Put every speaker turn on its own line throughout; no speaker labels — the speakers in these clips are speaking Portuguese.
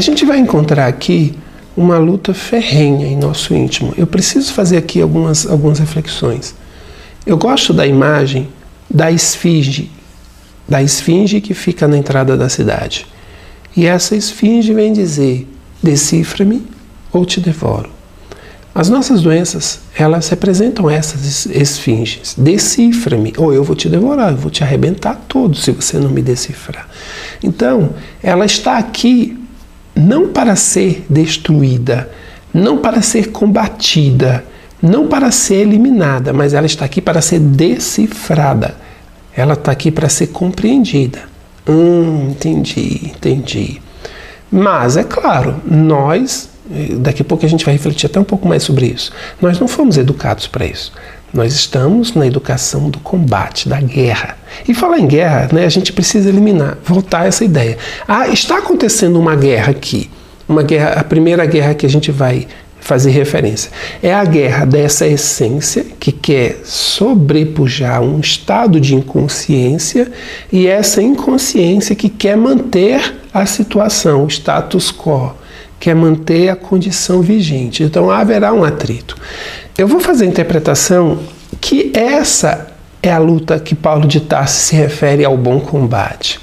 A gente vai encontrar aqui uma luta ferrenha em nosso íntimo. Eu preciso fazer aqui algumas, algumas reflexões. Eu gosto da imagem da esfinge, da esfinge que fica na entrada da cidade. E essa esfinge vem dizer: decifra-me ou te devoro. As nossas doenças, elas representam essas esfinges. Decifra-me, ou eu vou te devorar, eu vou te arrebentar todo se você não me decifrar. Então, ela está aqui não para ser destruída, não para ser combatida, não para ser eliminada, mas ela está aqui para ser decifrada. Ela está aqui para ser compreendida. Hum, entendi, entendi. Mas, é claro, nós daqui a pouco a gente vai refletir até um pouco mais sobre isso. Nós não fomos educados para isso. Nós estamos na educação do combate, da guerra. E falar em guerra, né, a gente precisa eliminar, voltar essa ideia. Ah, está acontecendo uma guerra aqui. Uma guerra, a primeira guerra que a gente vai fazer referência. É a guerra dessa essência que quer sobrepujar um estado de inconsciência e essa inconsciência que quer manter a situação, o status quo quer manter a condição vigente. Então haverá um atrito. Eu vou fazer a interpretação que essa é a luta que Paulo de Tarso se refere ao bom combate.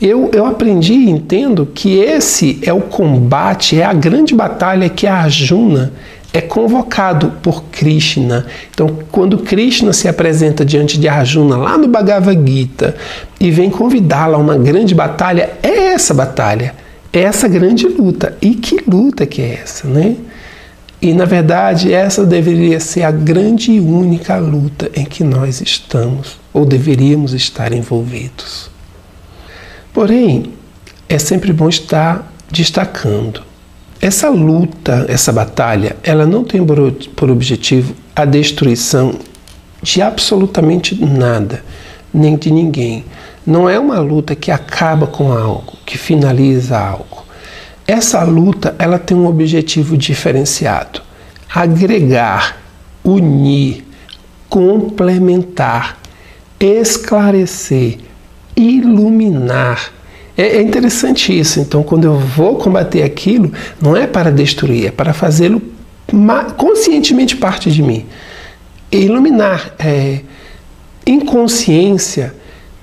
Eu, eu aprendi e entendo que esse é o combate, é a grande batalha que a Arjuna é convocado por Krishna. Então, quando Krishna se apresenta diante de Arjuna lá no Bhagavad Gita e vem convidá-la a uma grande batalha, é essa batalha essa grande luta. E que luta que é essa, né? E na verdade, essa deveria ser a grande e única luta em que nós estamos ou deveríamos estar envolvidos. Porém, é sempre bom estar destacando. Essa luta, essa batalha, ela não tem por objetivo a destruição de absolutamente nada, nem de ninguém. Não é uma luta que acaba com algo, que finaliza algo. Essa luta ela tem um objetivo diferenciado: agregar, unir, complementar, esclarecer, iluminar. É, é interessante isso. Então, quando eu vou combater aquilo, não é para destruir, é para fazê-lo conscientemente parte de mim. Iluminar. É, inconsciência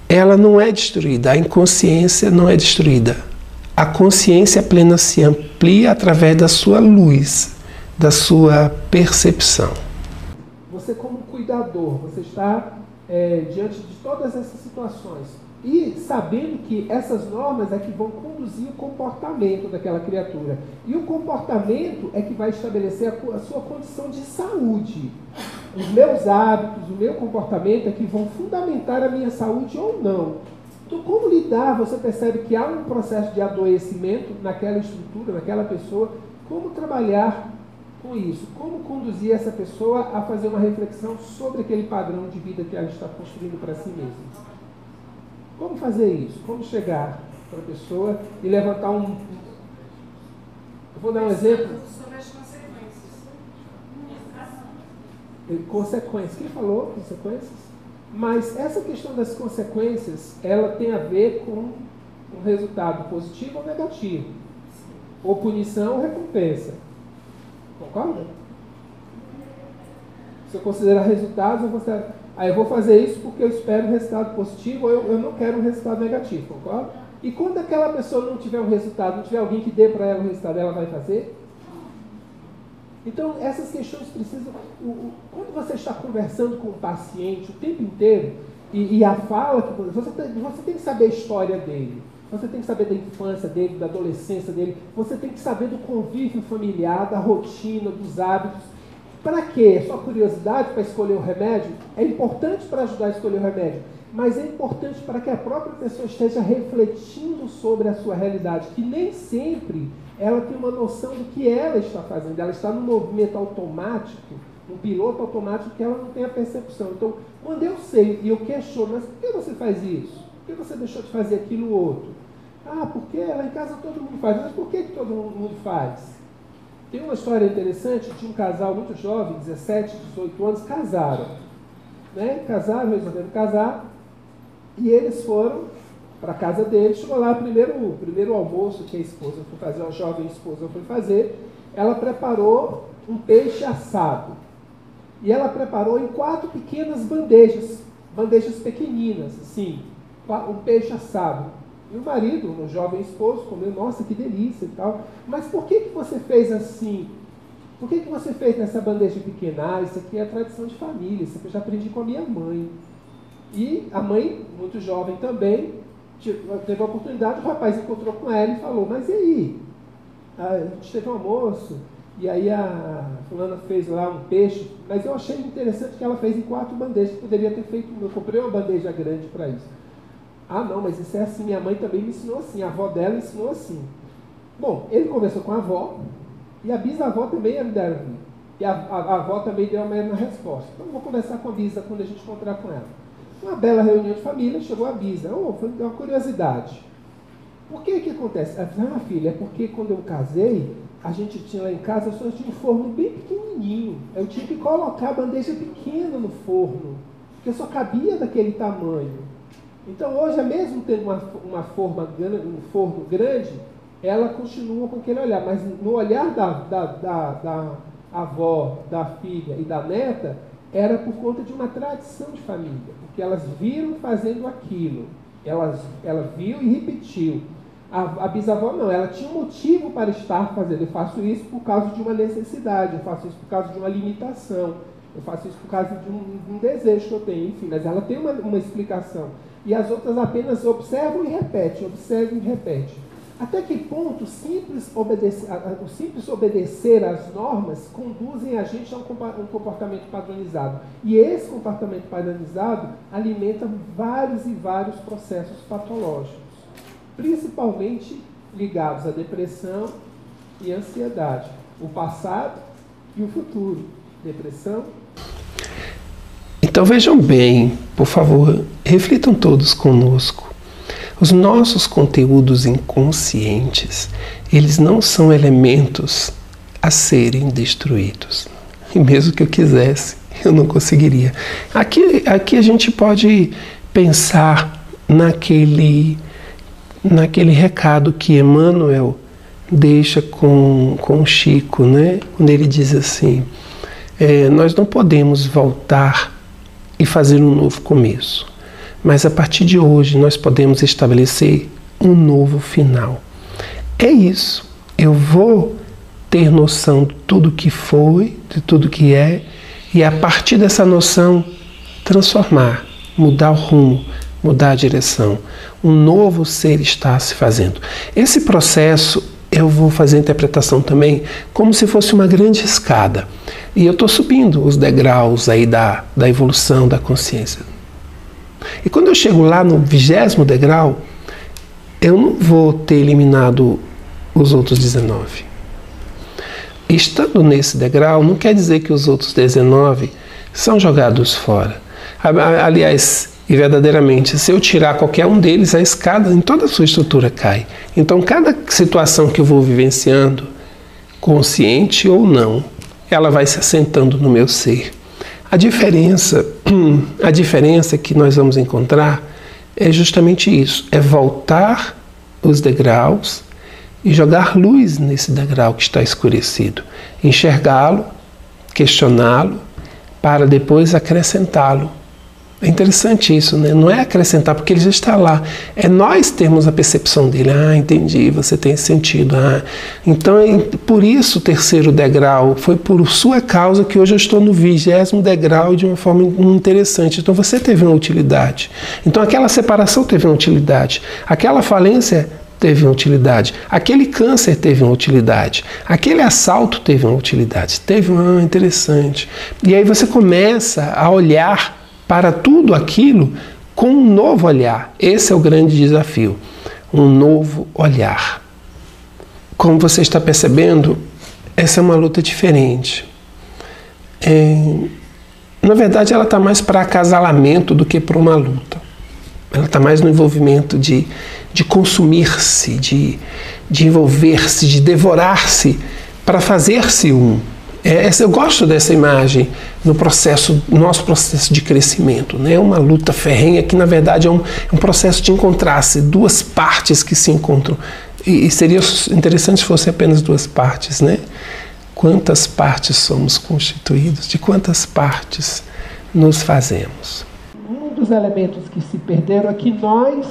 ela não é destruída, a inconsciência não é destruída. A consciência plena se amplia através da sua luz, da sua percepção.
Você, como cuidador, você está é, diante de todas essas situações e sabendo que essas normas é que vão conduzir o comportamento daquela criatura. E o comportamento é que vai estabelecer a, a sua condição de saúde. Os meus hábitos, o meu comportamento é que vão fundamentar a minha saúde ou não. Então, como lidar? Você percebe que há um processo de adoecimento naquela estrutura, naquela pessoa. Como trabalhar com isso? Como conduzir essa pessoa a fazer uma reflexão sobre aquele padrão de vida que ela está construindo para si mesma? Como fazer isso? Como chegar para a pessoa e levantar um. Eu vou dar um exemplo.
Sobre as consequências.
Consequências. Quem falou consequências? Mas essa questão das consequências, ela tem a ver com um resultado positivo ou negativo. Ou punição ou recompensa. Concorda? Se eu considerar resultados, eu considero Aí eu vou fazer isso porque eu espero um resultado positivo ou eu, eu não quero um resultado negativo, concorda? E quando aquela pessoa não tiver um resultado, não tiver alguém que dê para ela um resultado, ela vai fazer? Então, essas questões precisam. Quando você está conversando com o paciente o tempo inteiro, e, e a fala que você você tem que saber a história dele, você tem que saber da infância dele, da adolescência dele, você tem que saber do convívio familiar, da rotina, dos hábitos. Para quê? É só curiosidade para escolher o remédio? É importante para ajudar a escolher o remédio, mas é importante para que a própria pessoa esteja refletindo sobre a sua realidade, que nem sempre ela tem uma noção do que ela está fazendo. Ela está num movimento automático, um piloto automático que ela não tem a percepção. Então, quando eu sei e eu questiono, mas por que você faz isso? Por que você deixou de fazer aquilo outro? Ah, porque lá em casa todo mundo faz. Mas por que, que todo mundo faz? Tem uma história interessante de um casal muito jovem, 17, 18 anos, casaram. Né? Casaram, resolveram casar, e eles foram para casa dele, chegou lá, primeiro, primeiro almoço que a esposa foi fazer, a jovem esposa foi fazer, ela preparou um peixe assado. E ela preparou em quatro pequenas bandejas, bandejas pequeninas, assim, um peixe assado. E o marido, o jovem esposo, comeu, nossa, que delícia e tal. Mas por que, que você fez assim? Por que, que você fez nessa bandeja pequena? Ah, isso aqui é tradição de família, isso aqui eu já aprendi com a minha mãe. E a mãe, muito jovem também, teve a oportunidade, o rapaz encontrou com ela e falou, mas e aí? A gente teve um almoço, e aí a fulana fez lá um peixe, mas eu achei interessante que ela fez em quatro bandejas, poderia ter feito, eu comprei uma bandeja grande para isso. Ah não, mas isso é assim, minha mãe também me ensinou assim, a avó dela ensinou assim. Bom, ele conversou com a avó, e a bisavó também me deram E a, a, a, avó também deu a mesma resposta. Então eu vou conversar com a bisa quando a gente encontrar com ela. Uma bela reunião de família, chegou a Bisa. Oh, foi uma curiosidade. Por que que acontece? Ela ah, filha, é porque quando eu casei, a gente tinha lá em casa, só tinha um forno bem pequenininho. Eu tinha que colocar a bandeja pequena no forno, porque só cabia daquele tamanho. Então hoje, mesmo tendo uma, uma forma, um forno grande, ela continua com aquele olhar. Mas no olhar da, da, da, da avó, da filha e da neta, era por conta de uma tradição de família, porque elas viram fazendo aquilo, elas, ela viu e repetiu. A, a, bisavó não, ela tinha um motivo para estar fazendo. Eu faço isso por causa de uma necessidade, eu faço isso por causa de uma limitação, eu faço isso por causa de um, um desejo que eu tenho, enfim, mas ela tem uma, uma explicação. E as outras apenas observam e repetem, observam e repetem. Até que ponto simples obedecer, o simples obedecer às normas conduzem a gente a um comportamento padronizado. E esse comportamento padronizado alimenta vários e vários processos patológicos, principalmente ligados à depressão e ansiedade. O passado e o futuro. Depressão.
Então vejam bem, por favor, reflitam todos conosco. Os nossos conteúdos inconscientes, eles não são elementos a serem destruídos. E mesmo que eu quisesse, eu não conseguiria. Aqui, aqui a gente pode pensar naquele, naquele recado que Emmanuel deixa com, com Chico, né? quando ele diz assim: é, Nós não podemos voltar e fazer um novo começo. Mas a partir de hoje nós podemos estabelecer um novo final. É isso. Eu vou ter noção de tudo que foi, de tudo que é, e a partir dessa noção transformar, mudar o rumo, mudar a direção. Um novo ser está se fazendo. Esse processo eu vou fazer a interpretação também como se fosse uma grande escada. E eu estou subindo os degraus aí da, da evolução da consciência. E quando eu chego lá no vigésimo degrau, eu não vou ter eliminado os outros 19. Estando nesse degrau, não quer dizer que os outros 19 são jogados fora. Aliás, e verdadeiramente, se eu tirar qualquer um deles, a escada em toda a sua estrutura cai. Então, cada situação que eu vou vivenciando, consciente ou não, ela vai se assentando no meu ser. A diferença, a diferença que nós vamos encontrar é justamente isso, é voltar os degraus e jogar luz nesse degrau que está escurecido, enxergá-lo, questioná-lo, para depois acrescentá-lo é interessante isso, né? Não é acrescentar, porque ele já está lá. É nós termos a percepção dele. Ah, entendi, você tem sentido. Ah. Então, é por isso o terceiro degrau. Foi por sua causa que hoje eu estou no vigésimo degrau de uma forma interessante. Então, você teve uma utilidade. Então, aquela separação teve uma utilidade. Aquela falência teve uma utilidade. Aquele câncer teve uma utilidade. Aquele assalto teve uma utilidade. Teve uma ah, interessante. E aí você começa a olhar para tudo aquilo com um novo olhar. Esse é o grande desafio, um novo olhar. Como você está percebendo, essa é uma luta diferente. É, na verdade, ela está mais para acasalamento do que para uma luta. Ela está mais no envolvimento de, de consumir-se, de, de envolver-se, de devorar-se para fazer-se um. É, eu gosto dessa imagem no processo, nosso processo de crescimento, né? Uma luta ferrenha que na verdade é um, é um processo de encontrar-se duas partes que se encontram e, e seria interessante se fosse apenas duas partes, né? Quantas partes somos constituídos? De quantas partes nos fazemos?
Um dos elementos que se perderam é que nós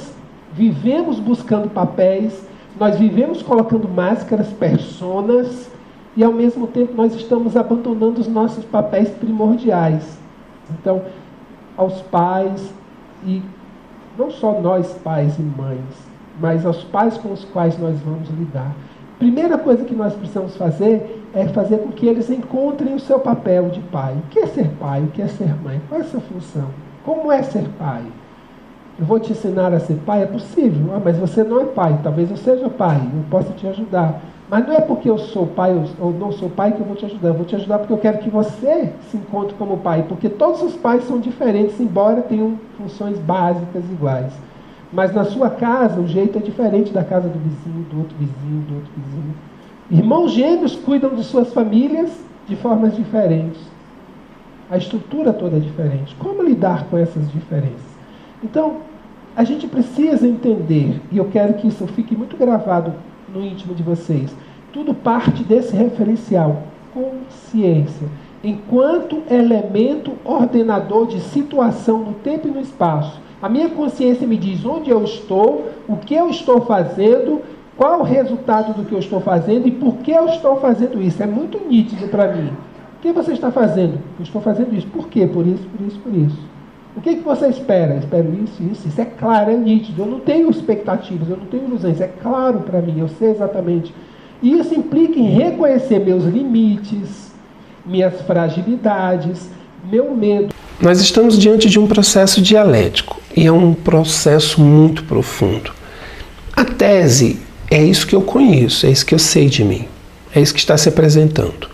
vivemos buscando papéis, nós vivemos colocando máscaras, personas, e ao mesmo tempo nós estamos abandonando os nossos papéis primordiais. Então, aos pais, e não só nós pais e mães, mas aos pais com os quais nós vamos lidar. Primeira coisa que nós precisamos fazer é fazer com que eles encontrem o seu papel de pai. O que é ser pai? O que é ser mãe? Qual é a sua função? Como é ser pai? Eu vou te ensinar a ser pai? É possível. Ah, mas você não é pai. Talvez eu seja pai. Eu possa te ajudar. Mas não é porque eu sou pai ou não sou pai que eu vou te ajudar. Eu vou te ajudar porque eu quero que você se encontre como pai. Porque todos os pais são diferentes, embora tenham funções básicas iguais. Mas na sua casa o jeito é diferente da casa do vizinho, do outro vizinho, do outro vizinho. Irmãos gêmeos cuidam de suas famílias de formas diferentes. A estrutura toda é diferente. Como lidar com essas diferenças? Então, a gente precisa entender, e eu quero que isso fique muito gravado no íntimo de vocês. Tudo parte desse referencial, consciência, enquanto elemento ordenador de situação no tempo e no espaço. A minha consciência me diz onde eu estou, o que eu estou fazendo, qual o resultado do que eu estou fazendo e por que eu estou fazendo isso. É muito nítido para mim. O que você está fazendo? Eu estou fazendo isso. Por quê? Por isso, por isso, por isso. O que, que você espera? Espero isso, isso. Isso é claro, é nítido. Eu não tenho expectativas, eu não tenho ilusões. É claro para mim, eu sei exatamente. E isso implica em reconhecer meus limites, minhas fragilidades, meu medo.
Nós estamos diante de um processo dialético e é um processo muito profundo. A tese é isso que eu conheço, é isso que eu sei de mim, é isso que está se apresentando.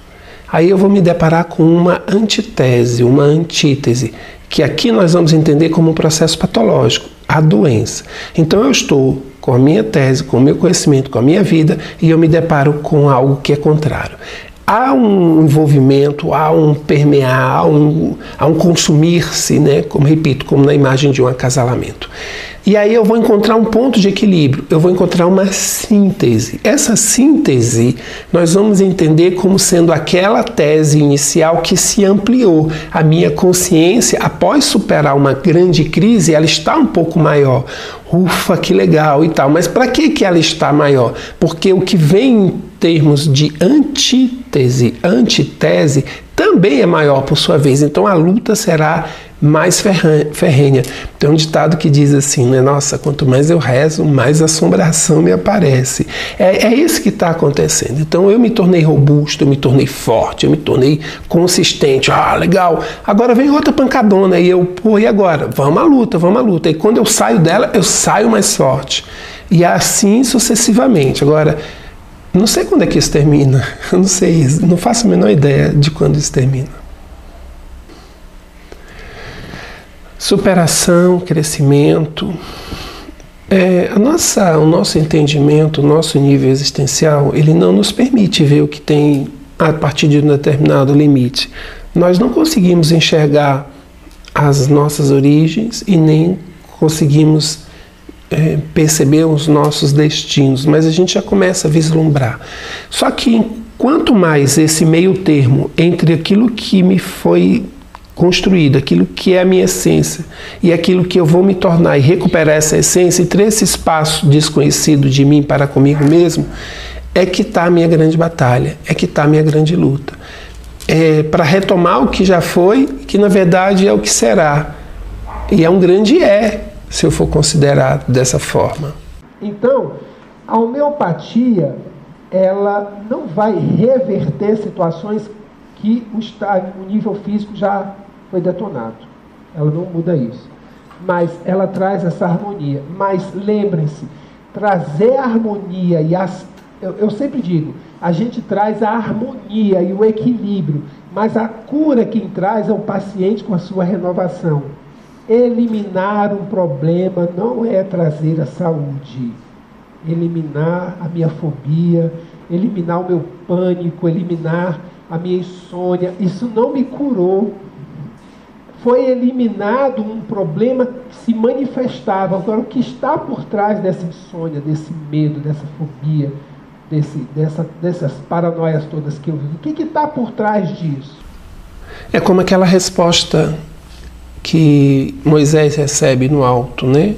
Aí eu vou me deparar com uma antitese, uma antítese, que aqui nós vamos entender como um processo patológico, a doença. Então eu estou com a minha tese, com o meu conhecimento, com a minha vida e eu me deparo com algo que é contrário. Há um envolvimento, há um permear, há um, um consumir-se, né? como repito, como na imagem de um acasalamento. E aí eu vou encontrar um ponto de equilíbrio, eu vou encontrar uma síntese. Essa síntese nós vamos entender como sendo aquela tese inicial que se ampliou. A minha consciência, após superar uma grande crise, ela está um pouco maior. Ufa, que legal e tal. Mas para que, que ela está maior? Porque o que vem em termos de antítese, antitese, também é maior por sua vez. Então a luta será mais ferrenha. Tem um ditado que diz assim, né? Nossa, quanto mais eu rezo, mais assombração me aparece. É, é isso que está acontecendo. Então eu me tornei robusto, eu me tornei forte, eu me tornei consistente. Ah, legal. Agora vem outra pancadona e eu, pô, e agora? Vamos à luta, vamos à luta. E quando eu saio dela, eu saio mais forte. E assim sucessivamente. Agora, não sei quando é que isso termina. Eu não sei, não faço a menor ideia de quando isso termina. Superação, crescimento. É, a nossa, o nosso entendimento, o nosso nível existencial, ele não nos permite ver o que tem a partir de um determinado limite. Nós não conseguimos enxergar as nossas origens e nem conseguimos é, perceber os nossos destinos, mas a gente já começa a vislumbrar. Só que quanto mais esse meio termo entre aquilo que me foi construído, aquilo que é a minha essência e aquilo que eu vou me tornar e recuperar essa essência e ter esse espaço desconhecido de mim para comigo mesmo, é que está a minha grande batalha, é que está a minha grande luta. É para retomar o que já foi, que na verdade é o que será. E é um grande é, se eu for considerado dessa forma.
Então, a homeopatia, ela não vai reverter situações que o, o nível físico já foi detonado. Ela não muda isso. Mas ela traz essa harmonia. Mas lembrem-se, trazer a harmonia e as. Eu, eu sempre digo, a gente traz a harmonia e o equilíbrio, mas a cura quem traz é o paciente com a sua renovação. Eliminar um problema não é trazer a saúde. Eliminar a minha fobia, eliminar o meu pânico, eliminar a minha insônia, isso não me curou. Foi eliminado um problema que se manifestava. Agora, o que está por trás dessa insônia, desse medo, dessa fobia, desse, dessa, dessas paranoias todas que eu vivo? O que está por trás disso?
É como aquela resposta que Moisés recebe no alto, né?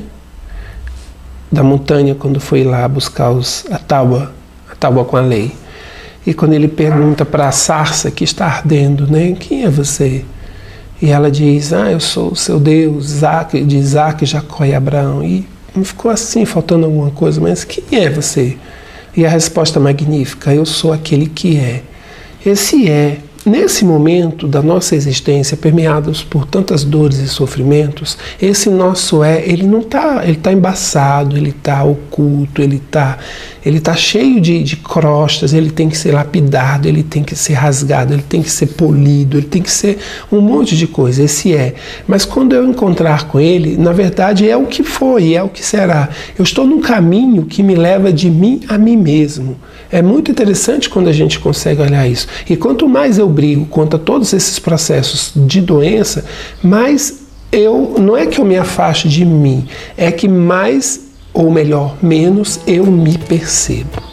Da montanha, quando foi lá buscar os, a tábua, a tábua com a lei. E quando ele pergunta para a sarça que está ardendo, né? Quem é você? E ela diz: Ah, eu sou o seu Deus, Isaac, de Isaac, Jacó e Abraão. E ficou assim, faltando alguma coisa, mas quem é você? E a resposta magnífica: Eu sou aquele que é. Esse é Nesse momento da nossa existência, permeados por tantas dores e sofrimentos, esse nosso é, ele não está, ele está embaçado, ele está oculto, ele está ele tá cheio de, de crostas, ele tem que ser lapidado, ele tem que ser rasgado, ele tem que ser polido, ele tem que ser um monte de coisa. Esse é. Mas quando eu encontrar com ele, na verdade é o que foi, é o que será. Eu estou num caminho que me leva de mim a mim mesmo. É muito interessante quando a gente consegue olhar isso. E quanto mais eu brigo contra todos esses processos de doença, mais eu não é que eu me afaste de mim, é que mais ou melhor, menos eu me percebo.